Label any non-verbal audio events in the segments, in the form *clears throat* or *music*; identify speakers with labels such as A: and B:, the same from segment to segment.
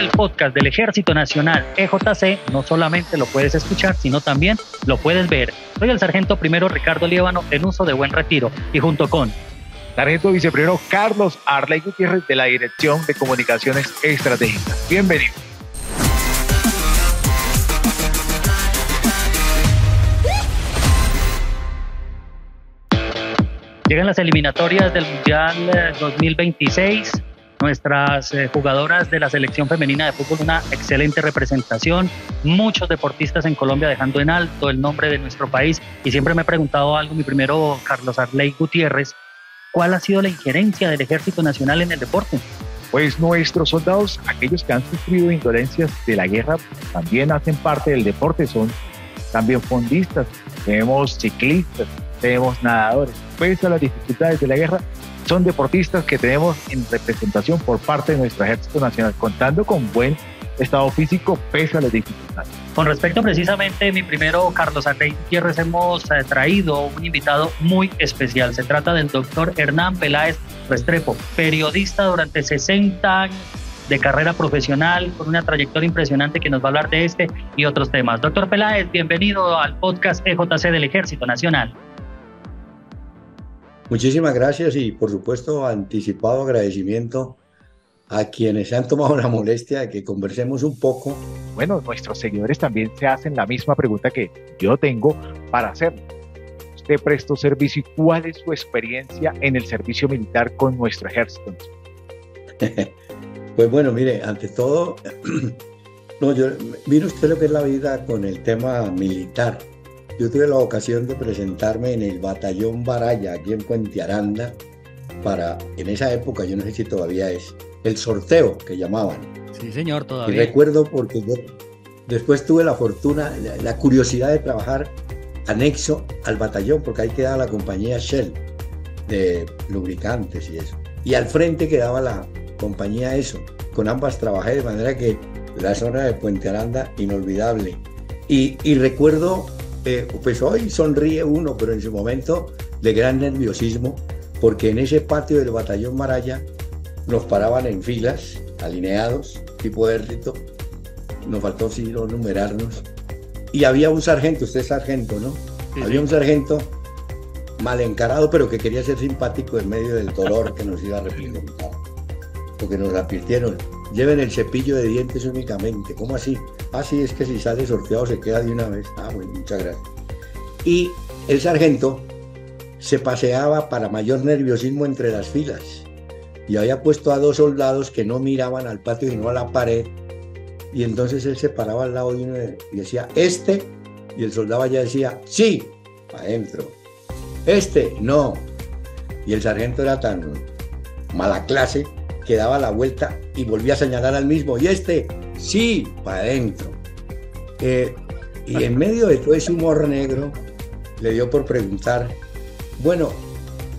A: el podcast del Ejército Nacional EJC no solamente lo puedes escuchar, sino también lo puedes ver. Soy el sargento primero Ricardo Líbano en uso de buen retiro y junto con
B: sargento viceprimero Carlos Arley Gutiérrez de la Dirección de Comunicaciones Estratégicas. Bienvenido.
A: Llegan las eliminatorias del Mundial 2026. Nuestras eh, jugadoras de la selección femenina de fútbol, una excelente representación. Muchos deportistas en Colombia dejando en alto el nombre de nuestro país. Y siempre me he preguntado algo, mi primero, Carlos Arley Gutiérrez, ¿cuál ha sido la injerencia del Ejército Nacional en el deporte?
B: Pues nuestros soldados, aquellos que han sufrido indolencias de la guerra, también hacen parte del deporte, son también fondistas, tenemos ciclistas, tenemos nadadores. Pese a las dificultades de la guerra, son deportistas que tenemos en representación por parte de nuestro Ejército Nacional, contando con buen estado físico pese a las dificultades.
A: Con respecto precisamente, mi primero, Carlos Arrey Gutiérrez, hemos eh, traído un invitado muy especial. Se trata del doctor Hernán Peláez Restrepo, periodista durante 60 años de carrera profesional, con una trayectoria impresionante que nos va a hablar de este y otros temas. Doctor Peláez, bienvenido al podcast EJC del Ejército Nacional.
C: Muchísimas gracias y por supuesto anticipado agradecimiento a quienes se han tomado la molestia de que conversemos un poco.
B: Bueno, nuestros seguidores también se hacen la misma pregunta que yo tengo para hacerlo. Usted prestó servicio y cuál es su experiencia en el servicio militar con nuestro ejército. *laughs*
C: pues bueno, mire, ante todo, *clears throat* no, yo, mire usted lo que es la vida con el tema militar. Yo tuve la ocasión de presentarme en el batallón Baraya, aquí en Puente Aranda, para, en esa época, yo no sé si todavía es, el sorteo que llamaban.
A: Sí, señor, todavía.
C: Y recuerdo porque yo después tuve la fortuna, la, curiosidad de trabajar anexo al batallón, porque ahí quedaba la compañía Shell de lubricantes y eso. Y al frente quedaba la compañía ESO. Con ambas trabajé de manera que la zona de Puente Aranda, inolvidable. Y, y recuerdo eh, pues hoy sonríe uno, pero en su momento de gran nerviosismo, porque en ese patio del batallón Maraya nos paraban en filas, alineados, tipo ejército, nos faltó sí numerarnos, y había un sargento, usted es sargento, ¿no? había un sargento mal encarado, pero que quería ser simpático en medio del dolor que nos iba a representar. Porque nos advirtieron, lleven el cepillo de dientes únicamente. ¿Cómo así? Así ah, es que si sale sorteado se queda de una vez. Ah, bueno, muchas gracias. Y el sargento se paseaba para mayor nerviosismo entre las filas y había puesto a dos soldados que no miraban al patio sino a la pared y entonces él se paraba al lado de uno y decía, este, y el soldado ya decía, sí, adentro, este, no. Y el sargento era tan mala clase que daba la vuelta y volvía a señalar al mismo, y este, sí, para adentro. Eh, y en medio de todo ese humor negro, le dio por preguntar, bueno,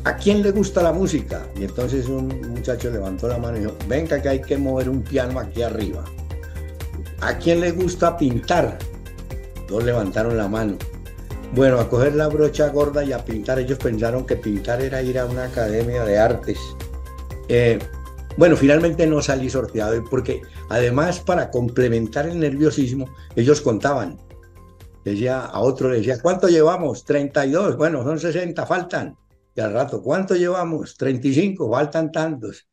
C: ¿a quién le gusta la música? Y entonces un muchacho levantó la mano y dijo, venga que hay que mover un piano aquí arriba. ¿A quién le gusta pintar? Dos levantaron la mano. Bueno, a coger la brocha gorda y a pintar. Ellos pensaron que pintar era ir a una academia de artes. Eh, bueno, finalmente no salí sorteado porque además para complementar el nerviosismo, ellos contaban. Decía a otro, le decía, ¿cuánto llevamos? 32, bueno, son 60, faltan. Y al rato, ¿cuánto llevamos? 35, faltan tantos.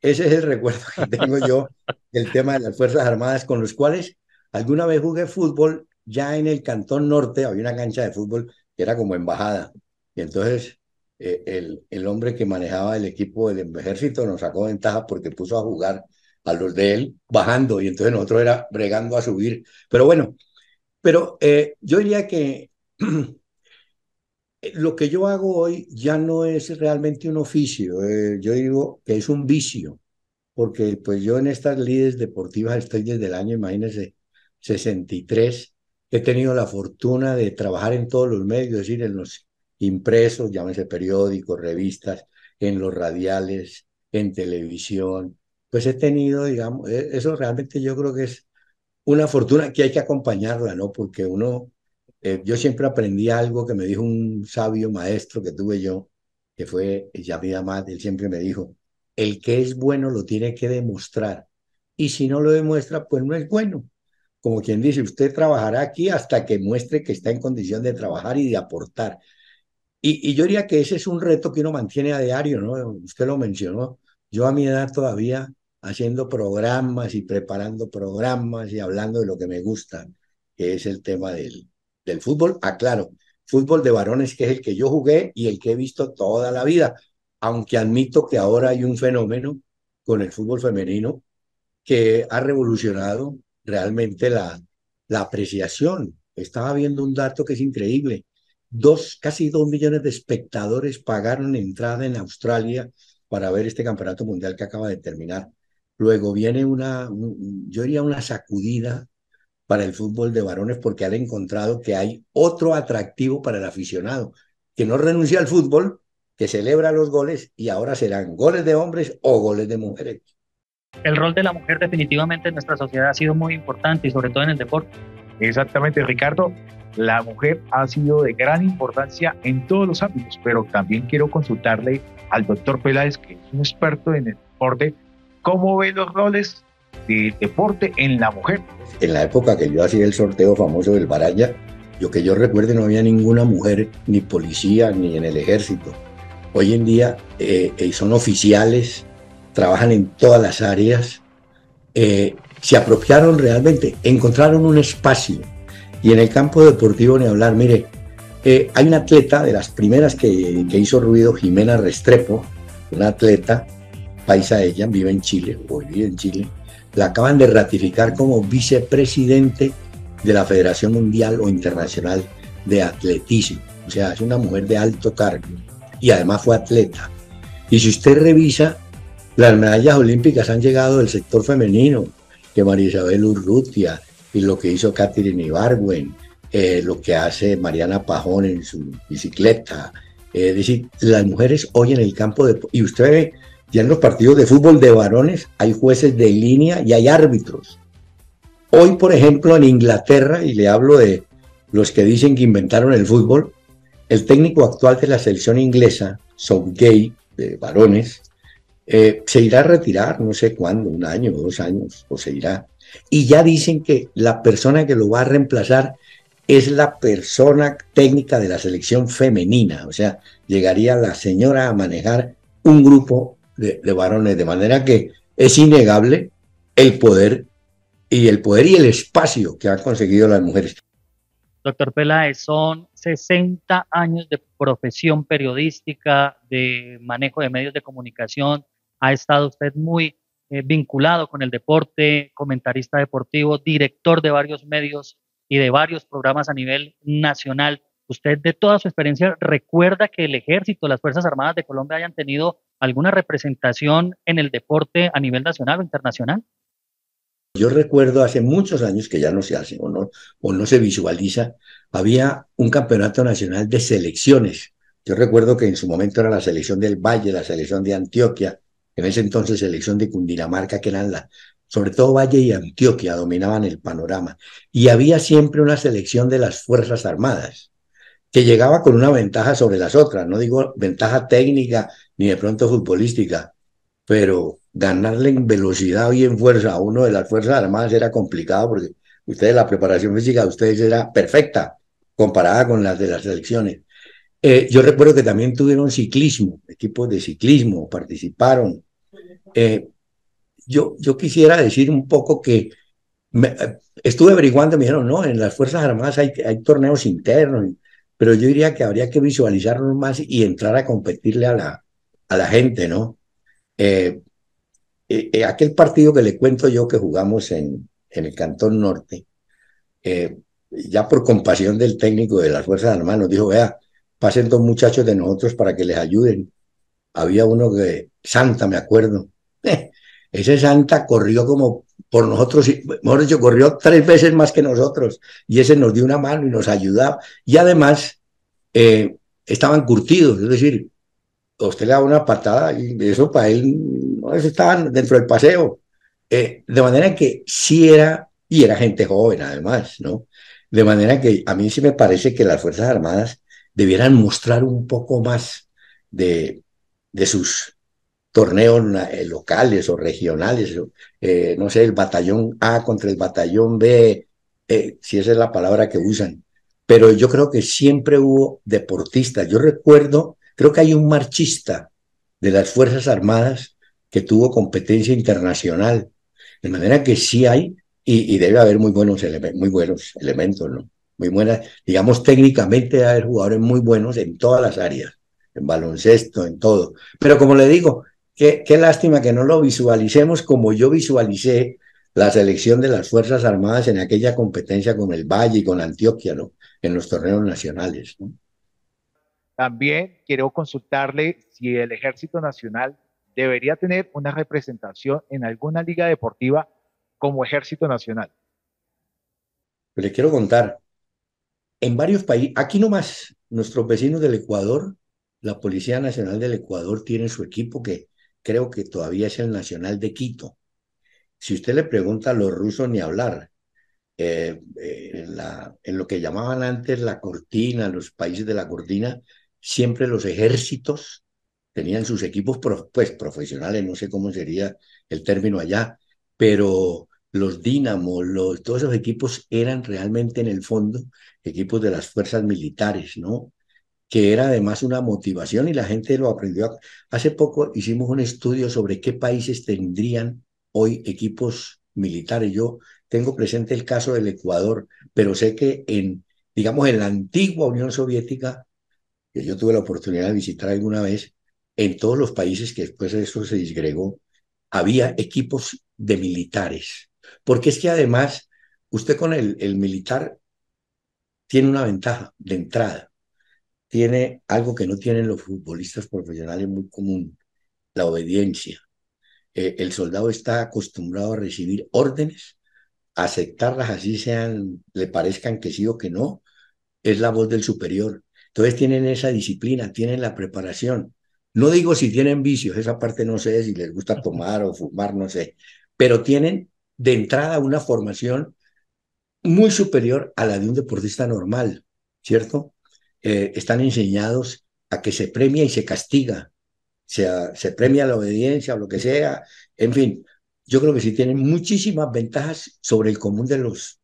C: Ese es el *laughs* recuerdo que tengo yo del tema de las Fuerzas Armadas con los cuales alguna vez jugué fútbol ya en el Cantón Norte, había una cancha de fútbol que era como embajada. Y entonces eh, el, el, hombre que manejaba el equipo del ejército nos sacó ventaja porque puso a jugar a los de él bajando y entonces nosotros era bregando a subir. Pero bueno, pero eh, yo diría que *clears throat* lo que yo hago hoy ya no es realmente un oficio, eh, yo digo que es un vicio, porque pues yo en estas líderes deportivas estoy desde el año, imagínense, 63, he tenido la fortuna de trabajar en todos los medios, es decir, en los impresos, llámese periódicos, revistas, en los radiales, en televisión. Pues he tenido, digamos, e, eso realmente yo creo que es una fortuna que hay que acompañarla, ¿no? Porque uno, eh, yo siempre aprendí algo que me dijo un sabio maestro que tuve yo, que fue Yamid Amad, él siempre me dijo, el que es bueno lo tiene que demostrar y si no lo demuestra, pues no es bueno. Como quien dice, usted trabajará aquí hasta que muestre que está en condición de trabajar y de aportar. Y, yo diría que ese es un reto que uno mantiene a diario, ¿no? Usted lo mencionó. Yo a mi edad todavía haciendo programas y preparando programas y hablando de lo que me gusta, que es el tema del, del fútbol. Aclaro, ah, fútbol de varones, que es el que yo jugué y el que he visto toda la vida, aunque admito que ahora hay un fenómeno con el fútbol femenino que ha revolucionado realmente la, la apreciación. Estaba viendo un dato que es increíble. Dos, casi dos millones de espectadores pagaron entrada en Australia para ver este campeonato mundial que acaba de terminar. Luego viene una, yo diría una sacudida para el fútbol de varones porque han encontrado que hay otro atractivo para el aficionado, que no renuncia al fútbol, que celebra los goles y ahora serán goles de hombres o goles de mujeres.
A: El rol de la mujer definitivamente en nuestra sociedad ha sido muy importante y sobre todo en el deporte.
B: Exactamente, Ricardo. La mujer ha sido de gran importancia en todos los ámbitos, pero también quiero consultarle al doctor Peláez, que es un experto en el deporte, cómo ve los roles del deporte en la mujer.
C: En la época que yo hacía el sorteo famoso del Baraya, yo que yo recuerde no había ninguna mujer, ni policía, ni en el ejército. Hoy en día eh, eh, son oficiales, trabajan en todas las áreas, eh, se apropiaron realmente, encontraron un espacio. Y en el campo deportivo ni hablar, mire, hay una atleta de las primeras que, que hizo ruido, Jimena Restrepo, una atleta, paisa ella, vive en Chile, hoy vive en Chile, la acaban de ratificar como vicepresidente de la Federación Mundial o Internacional de Atletismo. O sea, es una mujer de alto cargo y además fue atleta. Y si usted revisa, las medallas olímpicas han llegado del sector femenino, que María Isabel Urrutia y lo que hizo Catherine Ibargüen, eh, lo que hace Mariana Pajón en su bicicleta. Eh, es decir, las mujeres hoy en el campo de... Y usted ve ya en los partidos de fútbol de varones hay jueces de línea y hay árbitros. Hoy, por ejemplo, en Inglaterra, y le hablo de los que dicen que inventaron el fútbol, el técnico actual de la selección inglesa, Southgate, de varones, eh, se irá a retirar, no sé cuándo, un año, dos años, o se irá. Y ya dicen que la persona que lo va a reemplazar es la persona técnica de la selección femenina. O sea, llegaría la señora a manejar un grupo de, varones, de manera que es innegable el poder y el poder y el espacio que han conseguido las mujeres.
A: Doctor Peláez, son 60 años de profesión periodística, de manejo de medios de comunicación. Ha estado usted muy eh, vinculado con el deporte, comentarista deportivo, director de varios medios y de varios programas a nivel nacional. ¿Usted de toda su experiencia recuerda que el ejército, las Fuerzas Armadas de Colombia hayan tenido alguna representación en el deporte a nivel nacional o internacional?
C: Yo recuerdo hace muchos años que ya no se hace o no, o no se visualiza, había un campeonato nacional de selecciones. Yo recuerdo que en su momento era la selección del Valle, la selección de Antioquia, en ese entonces selección de Cundinamarca, que eran la, sobre todo Valle y Antioquia dominaban el panorama. Y había siempre una selección de las Fuerzas Armadas que llegaba con una ventaja sobre las otras, no digo ventaja técnica ni de pronto futbolística, pero ganarle en velocidad y en fuerza a uno de las Fuerzas Armadas era complicado porque ustedes la preparación física de ustedes era perfecta comparada con las de las selecciones. Eh, yo recuerdo que también tuvieron ciclismo, equipos de ciclismo, participaron. Eh, yo, yo quisiera decir un poco que eh, estuve averiguando, me dijeron, no, en las Fuerzas Armadas hay, torneos internos, pero yo diría que habría que visualizarlo más y entrar a competirle a la, a la gente, ¿no? Eh, aquel partido que le cuento yo que jugamos en, en el Cantón Norte, ya por compasión del técnico de las Fuerzas Armadas, nos dijo, vea, pasen dos muchachos de nosotros para que les ayuden. Había uno que, Santa, me acuerdo, *laughs* ese Santa corrió como por nosotros, mejor dicho, corrió tres veces más que nosotros y ese nos dio una mano y nos ayudaba. Y además eh, estaban curtidos, es decir, usted le daba una patada y eso para él, no, estaban dentro del paseo. Eh, de manera que sí era, y era gente joven además, ¿no? De manera que a mí sí me parece que las Fuerzas Armadas debieran mostrar un poco más de, de sus torneos eh, locales o regionales, eh, no sé, el batallón A contra el batallón B, eh, si esa es la palabra que usan. Pero yo creo que siempre hubo deportistas. Yo recuerdo, creo que hay un marchista de las Fuerzas Armadas que tuvo competencia internacional. De manera que sí hay y, debe haber muy buenos, muy buenos elementos, ¿no? Muy buenas, digamos, técnicamente hay jugadores muy buenos en todas las áreas, en baloncesto, en todo. Pero como le digo, Qué, lástima que no lo visualicemos como yo visualicé la selección de las Fuerzas Armadas en aquella competencia con el Valle y con Antioquia, ¿no? En los torneos nacionales.
B: También quiero consultarle si el Ejército Nacional debería tener una representación en alguna liga deportiva como Ejército Nacional.
C: Le quiero contar, en varios países, aquí nomás, nuestros vecinos del Ecuador, la Policía Nacional del Ecuador tiene su equipo que creo que todavía es el Nacional de Quito. Si usted le pregunta a los rusos, ni hablar. Eh, eh, en, lo que llamaban antes la cortina, los países de la cortina, siempre los ejércitos tenían sus equipos pues, profesionales, no sé cómo sería el término allá, pero los dínamos, los, todos esos equipos eran realmente en el fondo equipos de las fuerzas militares, ¿no? Que era además una motivación y la gente lo aprendió. Hace poco hicimos un estudio sobre qué países tendrían hoy equipos militares. Yo tengo presente el caso del Ecuador, pero sé que en, digamos, en la antigua Unión Soviética, que yo tuve la oportunidad de visitar alguna vez, en todos los países que después de eso se disgregó, había equipos de militares. Porque es que además, usted con el, el militar tiene una ventaja de entrada tiene algo que no tienen los futbolistas profesionales muy común, la obediencia. Eh, el soldado está acostumbrado a recibir órdenes, aceptarlas así sean, le parezcan que sí o que no, es la voz del superior. Entonces tienen esa disciplina, tienen la preparación. No digo si tienen vicios, esa parte no sé, si les gusta tomar o fumar, no sé, pero tienen de entrada una formación muy superior a la de un deportista normal, ¿cierto? Eh, están enseñados a que se premia y se castiga, sea, se premia la obediencia o lo que sea, en fin, yo creo que sí tienen muchísimas ventajas sobre el común de los,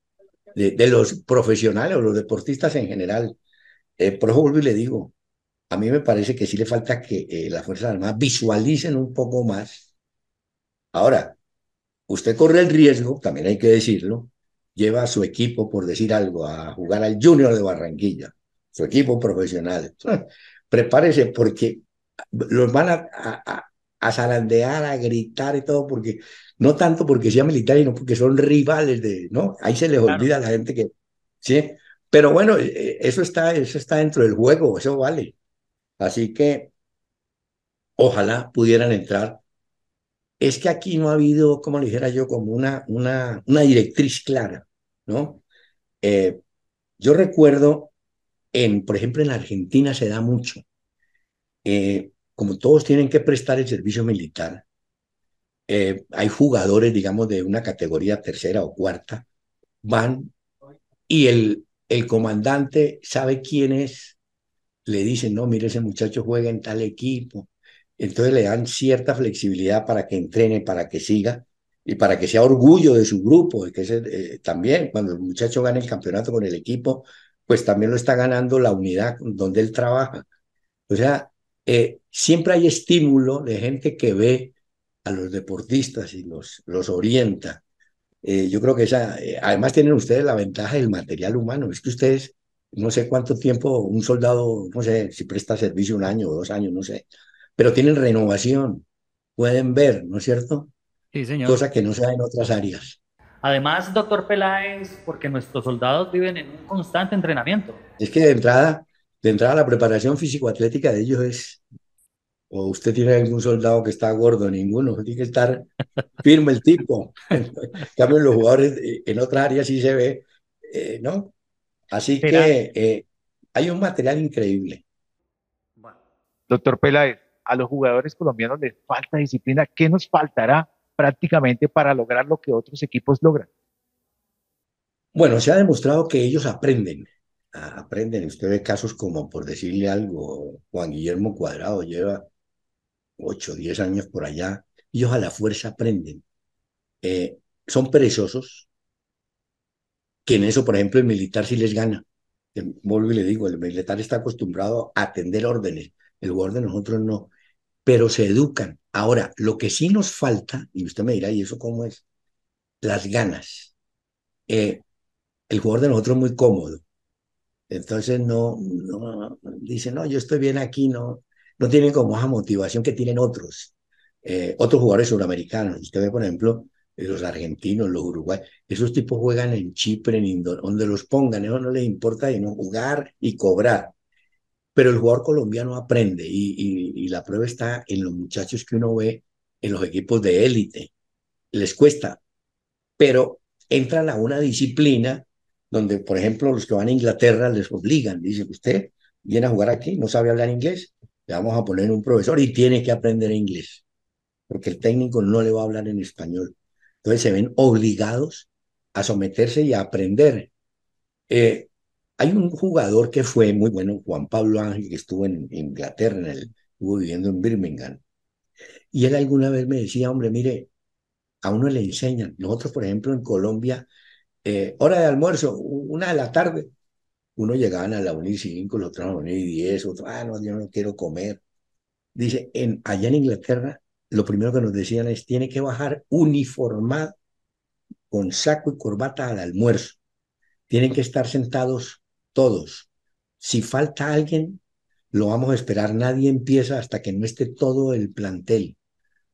C: de, los profesionales o los deportistas en general. Eh, por eso y le digo, a mí me parece que sí le falta que eh, las Fuerzas Armadas visualicen un poco más. Ahora, usted corre el riesgo, también hay que decirlo, lleva a su equipo, por decir algo, a jugar al Junior de Barranquilla su equipo profesional. Prepárese porque los van a, a, a, zarandear, a gritar y todo, porque no tanto porque sean militares, sino porque son rivales de, ¿no? Ahí se les olvida a la gente que, ¿sí? Pero bueno, eh, eh, eso está, eso está dentro del juego, eso vale. Así que ojalá pudieran entrar. Es que aquí no ha habido, como le dijera yo, como una, una, una directriz clara, ¿no? Eh, yo recuerdo en, por ejemplo, en Argentina se da mucho. Eh, como todos tienen que prestar el servicio militar, eh, hay jugadores, digamos, de una categoría tercera o cuarta, van y el, el comandante sabe quién es, le dicen, no, mire, ese muchacho juega en tal equipo. Entonces le dan cierta flexibilidad para que entrene, para que siga y para que sea orgullo de su grupo. Y que eh, también cuando el muchacho gana el campeonato con el equipo, pues también lo está ganando la unidad donde él trabaja. O sea, eh, siempre hay estímulo de gente que ve a los deportistas y los, los orienta. Eh, yo creo que esa, eh, además tienen ustedes la ventaja del material humano. Es que ustedes, no sé cuánto tiempo, un soldado, no sé si presta servicio un año o dos años, no sé, pero tienen renovación, pueden ver, ¿no es cierto?
A: Sí, señor.
C: Cosa que no se da en otras áreas.
A: Además, doctor Peláez, porque nuestros soldados viven en un constante entrenamiento.
C: Es que de entrada, de entrada la preparación físico-atlética de ellos es, o usted tiene algún soldado que está gordo, ninguno, tiene que estar firme el tipo. en cambio, los jugadores en otras áreas sí se ve, eh, ¿no? Así que eh, hay un material increíble.
B: Doctor Peláez, a los jugadores colombianos les falta disciplina. ¿Qué nos faltará prácticamente para lograr lo que otros equipos logran?
C: Bueno, se ha demostrado que ellos aprenden, aprenden. Usted ve casos como, por decirle algo, Juan Guillermo Cuadrado lleva 8, 10 años por allá, ellos a la fuerza aprenden. Eh, son perezosos, que en eso, por ejemplo, el militar sí les gana. Vuelvo y le digo, el militar está acostumbrado a atender órdenes, el jugador de nosotros no, pero se educan. Ahora, lo que sí nos falta, y usted me dirá, ¿y eso cómo es? Las ganas. Eh, el jugador de nosotros es muy cómodo. Entonces no, no, dice, no, yo estoy bien aquí, no, no tienen como esa motivación que tienen otros, eh, otros jugadores suramericanos. Usted ve, por ejemplo, eh, los argentinos, los uruguayos, esos tipos juegan en Chipre, en donde los pongan, eso no les importa no jugar y cobrar. Pero el jugador colombiano aprende y, la prueba está en los muchachos que uno ve en los equipos de élite. Les cuesta, pero entran a una disciplina donde, por ejemplo, los que van a Inglaterra les obligan, dicen, usted viene a jugar aquí, no sabe hablar inglés, le vamos a poner un profesor y tiene que aprender inglés, porque el técnico no le va a hablar en español. Entonces se ven obligados a someterse y a aprender. Eh, hay un jugador que fue muy bueno, Juan Pablo Ángel, que estuvo en Inglaterra, en el, estuvo viviendo en Birmingham. Y él alguna vez me decía, hombre, mire, a uno le enseñan. Nosotros, por ejemplo, en Colombia, eh, hora de almuerzo, una de la tarde, uno llegaban a la 1 y 5, los otros a la 1 y 10, otros, ah, no, yo no quiero comer. Dice, en, allá en Inglaterra, lo primero que nos decían es, tiene que bajar uniformado, con saco y corbata al almuerzo. Tienen que estar sentados todos. Si falta alguien, lo vamos a esperar. Nadie empieza hasta que no esté todo el plantel.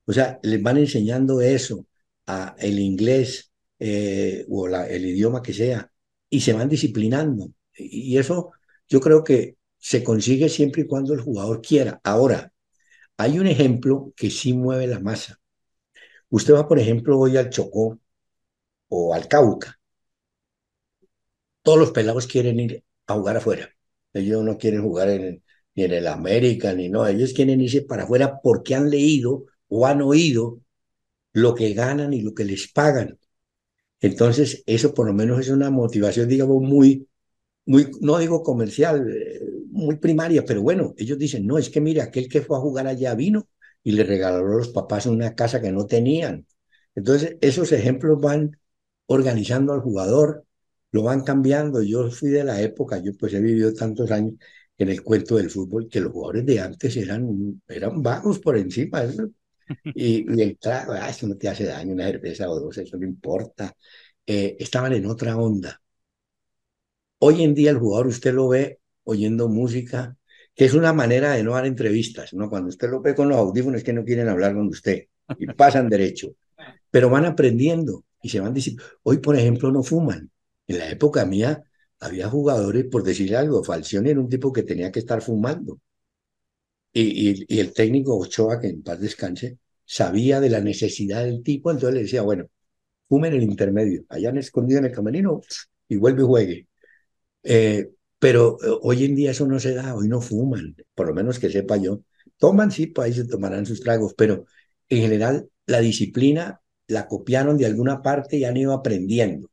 C: O sea, les van enseñando eso, a el inglés eh, o el idioma que sea, y se van disciplinando. Y eso yo creo que se consigue siempre y cuando el jugador quiera. Ahora, hay un ejemplo que sí mueve la masa. Usted va, por ejemplo, hoy al Chocó o al Cauca. Todos los pelados quieren ir a jugar afuera. Ellos no quieren jugar en, ni en el América, ni no. Ellos quieren irse para afuera porque han leído o han oído lo que ganan y lo que les pagan. Entonces, eso por lo menos es una motivación, digamos, muy, muy, no digo comercial, eh, muy primaria, pero bueno, ellos dicen, no, es que mira, aquel que fue a jugar allá vino y le regaló a los papás una casa que no tenían. Entonces, esos ejemplos van organizando al jugador, lo van cambiando. Yo fui de la época, yo pues he vivido tantos años en el cuento del fútbol, que los jugadores de antes eran, eran vagos por encima. *laughs* Y, y, el trago, ah, eso no te hace daño, una cerveza o dos, eso no importa. Eh, estaban en otra onda. Hoy en día el jugador usted lo ve oyendo música, que es una manera de no dar entrevistas, ¿no? Cuando usted lo ve con los audífonos que no quieren hablar con usted y pasan derecho, *laughs* pero van aprendiendo y se van diciendo, hoy por ejemplo no fuman. En la época mía había jugadores, por decirle algo, Falcioni era un tipo que tenía que estar fumando. Y, el técnico Ochoa, que en paz descanse, sabía de la necesidad del tipo, entonces le decía, bueno, fumen en el intermedio, allá han escondido en el camerino y vuelve y juegue. Eh, pero eh, hoy en día eso no se da, hoy no fuman, por lo menos que sepa yo. Toman, sí, pues ahí se tomarán sus tragos, pero en general la disciplina la copiaron de alguna parte y han ido aprendiendo.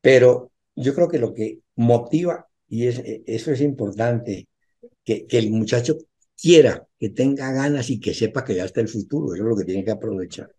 C: Pero yo creo que lo que motiva, y es, e, eso es importante, que, que el muchacho quiera, que tenga ganas y que sepa que ya está el futuro, eso es lo que tiene que aprovechar.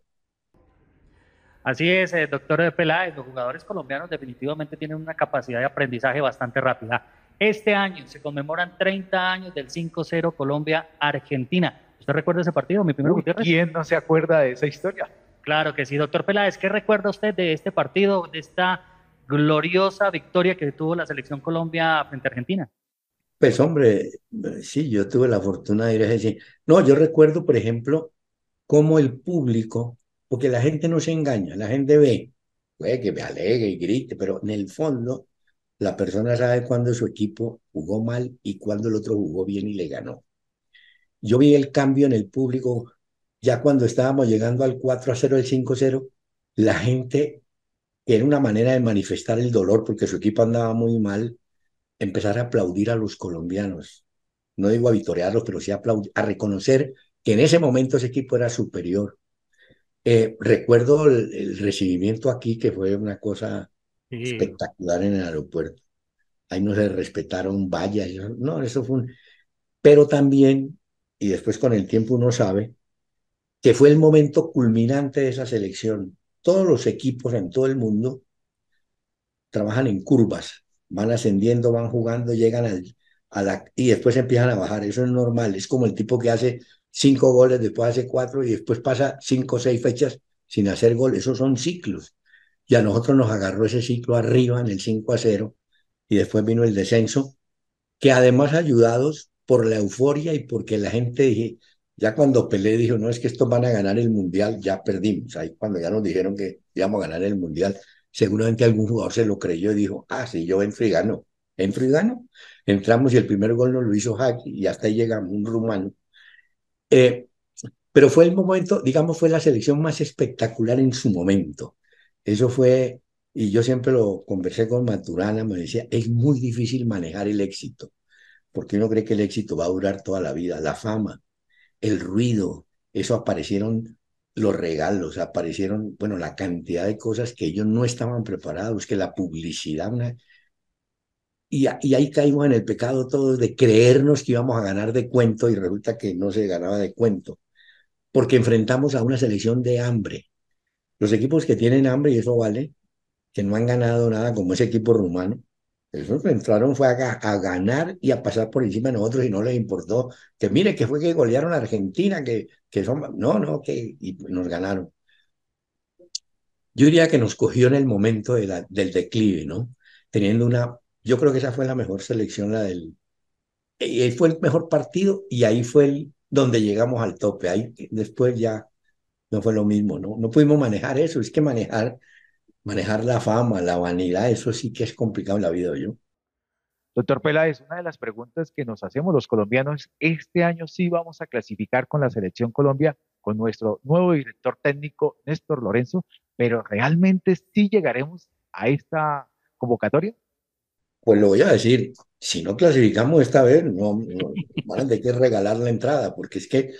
A: Así es, eh, doctor Peláez, los jugadores colombianos definitivamente tienen una capacidad de aprendizaje bastante rápida. Este año se conmemoran 30 años del 5-0 Colombia-Argentina. ¿Usted recuerda ese partido, mi primer
B: ¿Quién no se acuerda de esa historia?
A: Claro que sí, doctor Peláez, ¿qué recuerda usted de este partido, de esta gloriosa victoria que tuvo la selección Colombia frente a Argentina?
C: Pues hombre, sí, yo tuve la fortuna de ir a decir. No, yo recuerdo, por ejemplo, cómo el público porque la gente no se engaña, la gente ve, puede que me alegue y grite, pero en el fondo la persona sabe cuándo su equipo jugó mal y cuándo el otro jugó bien y le ganó. Yo vi el cambio en el público ya cuando estábamos llegando al 4 a 0, el 5 a 0, la gente, era una manera de manifestar el dolor porque su equipo andaba muy mal, empezar a aplaudir a los colombianos. No digo a vitorearlos, pero sí a, a reconocer que en ese momento ese equipo era superior eh, recuerdo el, recibimiento aquí, que fue una cosa espectacular en el aeropuerto. Ahí no se respetaron vallas, no, eso fue un... Pero también, y después con el tiempo uno sabe, que fue el momento culminante de esa selección. Todos los equipos en todo el mundo trabajan en curvas, van ascendiendo, van jugando, llegan al, a la, y después empiezan a bajar. Eso es normal, es como el tipo que hace cinco goles, después hace cuatro y después pasa cinco o seis fechas sin hacer gol. Esos son ciclos. Y a nosotros nos agarró ese ciclo arriba en el 5 a 0 y después vino el descenso, que además ayudados por la euforia y porque la gente ya cuando Pelé dijo, no es que estos van a ganar el mundial, ya perdimos. Ahí cuando ya nos dijeron que íbamos a ganar el mundial, seguramente algún jugador se lo creyó y dijo, ah, sí, yo entro y gano. Entro y gano. Entramos y el primer gol nos lo hizo Haki y hasta ahí llegamos, un rumano. Eh, pero fue el momento, digamos, fue la selección más espectacular en su momento. Eso fue, y yo siempre lo conversé con Maturana, me decía, es muy difícil manejar el éxito, porque uno cree que el éxito va a durar toda la vida, la fama, el ruido, eso aparecieron los regalos, aparecieron, bueno, la cantidad de cosas que ellos no estaban preparados, que la publicidad, y, y, ahí caímos en el pecado todos de creernos que íbamos a ganar de cuento y resulta que no se ganaba de cuento, porque enfrentamos a una selección de hambre. Los equipos que tienen hambre, y eso vale, que no han ganado nada como ese equipo rumano, esos entraron fue a, ganar y a pasar por encima de nosotros y no les importó. Que mire, que fue que golearon a Argentina, que, que son... No, no, que y nos ganaron. Yo diría que nos cogió en el momento de la, del declive, ¿no? Teniendo una... Yo creo que esa fue la mejor selección, la del... Y ahí fue el mejor partido y ahí fue el, donde llegamos al tope. Ahí después ya no fue lo mismo, ¿no? No pudimos manejar eso. Es que manejar manejar la fama, la vanidad, eso sí que es complicado en la vida, yo.
B: Doctor Peláez, una de las preguntas que nos hacemos los colombianos, este año sí vamos a clasificar con la selección Colombia, con nuestro nuevo director técnico, Néstor Lorenzo, pero ¿realmente sí llegaremos a esta convocatoria?
C: Pues lo voy a decir, si no clasificamos esta vez, no, no van a tener que regalar la entrada, porque es que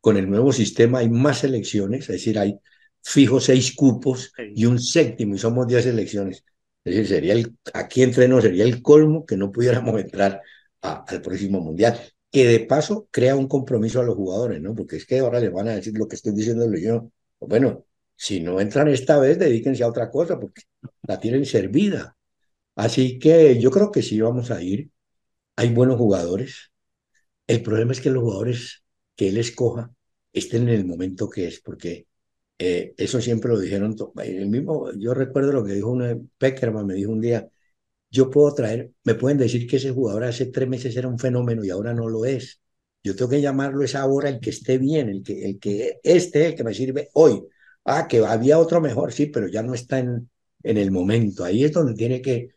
C: con el nuevo sistema hay más elecciones, es decir, hay fijo seis cupos y un séptimo, y somos diez elecciones. Es decir, sería el, aquí entre nos sería el colmo que no pudiéramos *laughs* entrar al próximo mundial. Que de paso crea un compromiso a los jugadores, ¿no? Porque es que ahora les van a decir lo que estoy diciendo yo. Bueno, si no entran esta vez, dedíquense a otra cosa, porque la tienen servida. Así que yo creo que sí vamos a ir. Hay buenos jugadores. El problema es que los jugadores que él escoja estén en el momento que es, porque eh, eso siempre lo dijeron, el mismo, yo recuerdo lo que dijo un Peckerman, me dijo un día, yo puedo traer, me pueden decir que ese jugador hace tres meses era un fenómeno y ahora no lo es. Yo tengo que llamarlo es ahora el que esté bien, el que, el que este, el que me sirve hoy. Ah, que había otro mejor, sí, pero ya no está en, en el momento. Ahí es donde tiene que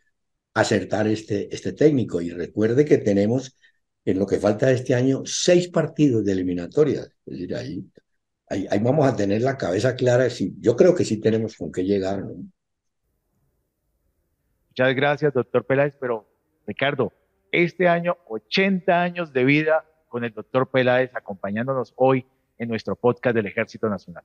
C: acertar este, este técnico. Y recuerde que tenemos, en lo que falta este año, seis partidos de eliminatorias. Es decir, ahí ahí, vamos a tener la cabeza clara. Si, yo creo que sí tenemos con qué llegar.
B: Muchas gracias, doctor Peláez. Pero, Ricardo, este año, 80 años de vida con el doctor Peláez acompañándonos hoy en nuestro podcast del Ejército Nacional.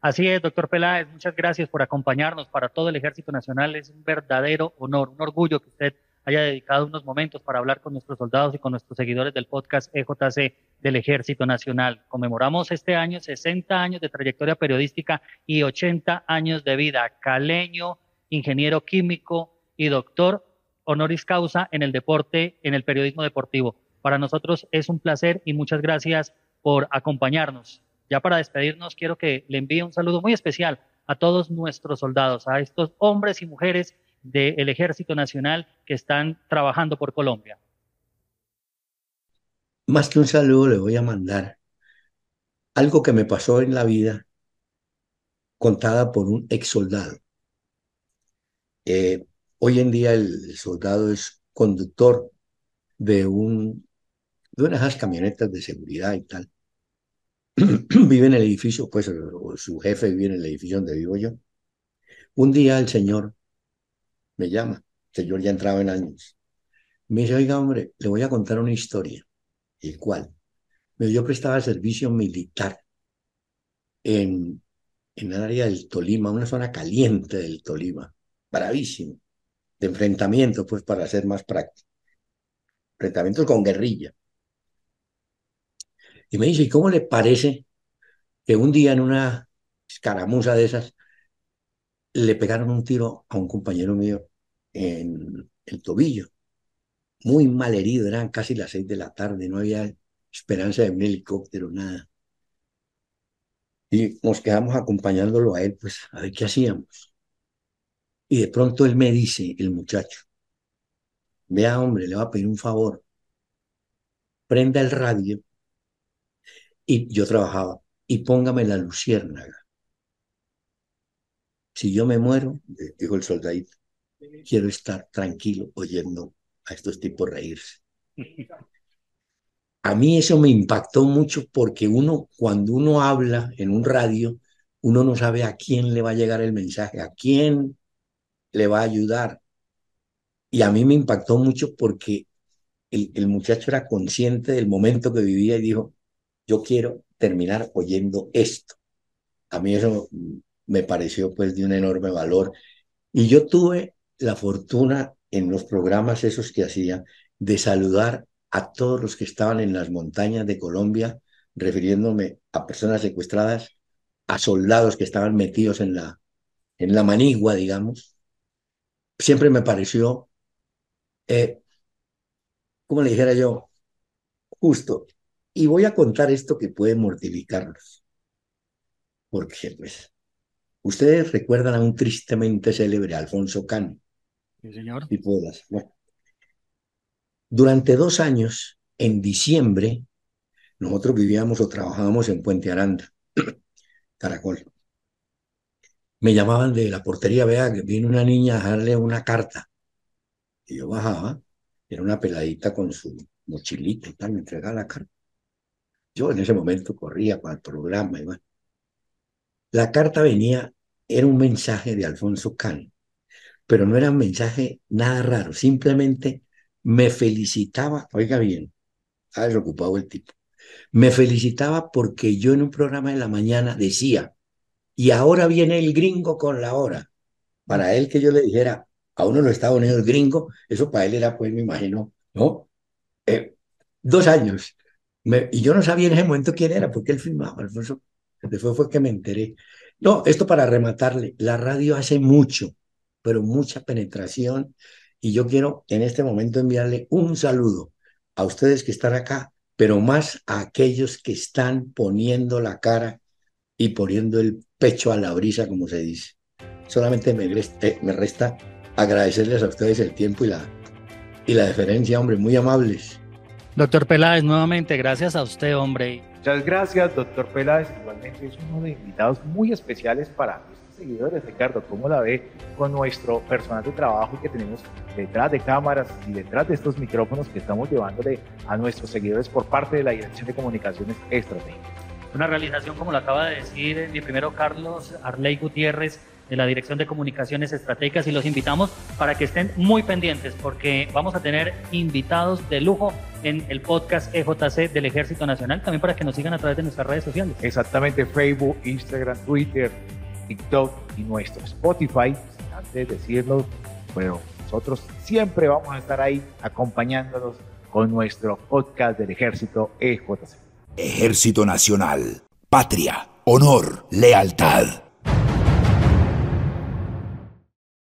A: Así es, doctor Peláez, muchas gracias por acompañarnos. Para todo el Ejército Nacional es un verdadero honor, un orgullo que usted haya dedicado unos momentos para hablar con nuestros soldados y con nuestros seguidores del podcast EJC del Ejército Nacional. Conmemoramos este año 60 años de trayectoria periodística y 80 años de vida. Caleño, ingeniero químico y doctor honoris causa en el deporte, en el periodismo deportivo. Para nosotros es un placer y muchas gracias por acompañarnos. Ya para despedirnos, quiero que le envíe un saludo muy especial a todos nuestros soldados, a estos hombres y mujeres del Ejército Nacional que están trabajando por Colombia.
C: Más que un saludo le voy a mandar algo que me pasó en la vida contada por un ex soldado. Eh, hoy en día el, soldado es conductor de, un, de una de esas camionetas de seguridad y tal. *clears throat* vive en el edificio, pues su jefe vive en el edificio donde vivo yo. Un día el señor me llama, señor ya entraba en años. Me dice, oiga, hombre, le voy a contar una historia. ¿Y cuál? Yo prestaba servicio militar en, en el área del Tolima, una zona caliente del Tolima, bravísimo, de enfrentamiento, pues para ser más práctico. Enfrentamientos con guerrilla. Y me dice, ¿y cómo le parece que un día en una escaramuza de esas le pegaron un tiro a un compañero mío en el tobillo, muy mal herido, eran casi las seis de la tarde, no había esperanza de un helicóptero, nada. Y nos quedamos acompañándolo a él, pues a ver qué hacíamos. Y de pronto él me dice, el muchacho, vea hombre, le va a pedir un favor, prenda el radio y yo trabajaba y póngame la luciérnaga. Si yo me muero, dijo el soldadito, quiero estar tranquilo oyendo a estos tipos reírse. A mí eso me impactó mucho porque uno, cuando uno habla en un radio, uno no sabe a quién le va a llegar el mensaje, a quién le va a ayudar. Y a mí me impactó mucho porque el, el muchacho era consciente del momento que vivía y dijo, yo quiero terminar oyendo esto. A mí eso me pareció pues de un enorme valor. Y yo tuve la fortuna en los programas esos que hacía de saludar a todos los que estaban en las montañas de Colombia, refiriéndome a personas secuestradas, a soldados que estaban metidos en la, en la manigua, digamos. Siempre me pareció, eh, como le dijera yo, justo. Y voy a contar esto que puede mortificarlos. Porque, pues, ustedes recuerdan a un tristemente célebre Alfonso Cano.
A: Sí, señor.
C: Tipo de las, bueno, durante dos años, en diciembre, nosotros vivíamos o trabajábamos en Puente Aranda, *clears throat* Caracol. Me llamaban de la portería, vea, que viene una niña a darle una carta. Y yo bajaba, era una peladita con su mochilita y tal, me entregaba la carta. Yo en ese momento corría para el programa y bueno. La carta venía, era un mensaje de Alfonso Cano, pero no era un mensaje nada raro, simplemente me felicitaba, oiga bien, ha desocupado el tipo, me felicitaba porque yo en un programa de la mañana decía, y ahora viene el gringo con la hora. Para él que yo le dijera, a uno de los Estados Unidos gringo, eso para él era, pues me imagino, ¿no? Eh, dos años. y yo no sabía en ese momento quién era, porque él filmaba, Alfonso. Después fue que me enteré. No, esto para rematarle, la radio hace mucho, pero mucha penetración y yo quiero en este momento enviarle un saludo a ustedes que están acá, pero más a aquellos que están poniendo la cara y poniendo el pecho a la brisa, como se dice. Solamente me, eh, resta agradecerles a ustedes el tiempo y la, y la deferencia, hombre, muy amables.
A: Doctor Peláez, nuevamente, gracias a usted, hombre.
B: Muchas gracias, doctor Peláez. Igualmente es uno de invitados muy especiales para seguidores, Ricardo, ¿cómo la ve con nuestro personal de trabajo que tenemos detrás de cámaras y detrás de estos micrófonos que estamos llevándole a nuestros seguidores por parte de la Dirección de Comunicaciones Estratégicas?
A: Una realización, como lo acaba de decir mi primero Carlos Arley Gutiérrez, de la Dirección de Comunicaciones Estratégicas y los invitamos para que estén muy pendientes porque vamos a tener invitados de lujo en el podcast EJC del Ejército Nacional, también para que nos sigan a través de nuestras redes sociales.
B: Exactamente, Facebook, Instagram, Twitter, TikTok y nuestro Spotify. Antes de decirlo, bueno, nosotros siempre vamos a estar ahí acompañándonos con nuestro podcast del Ejército EJC.
D: Ejército Nacional, patria, honor, lealtad.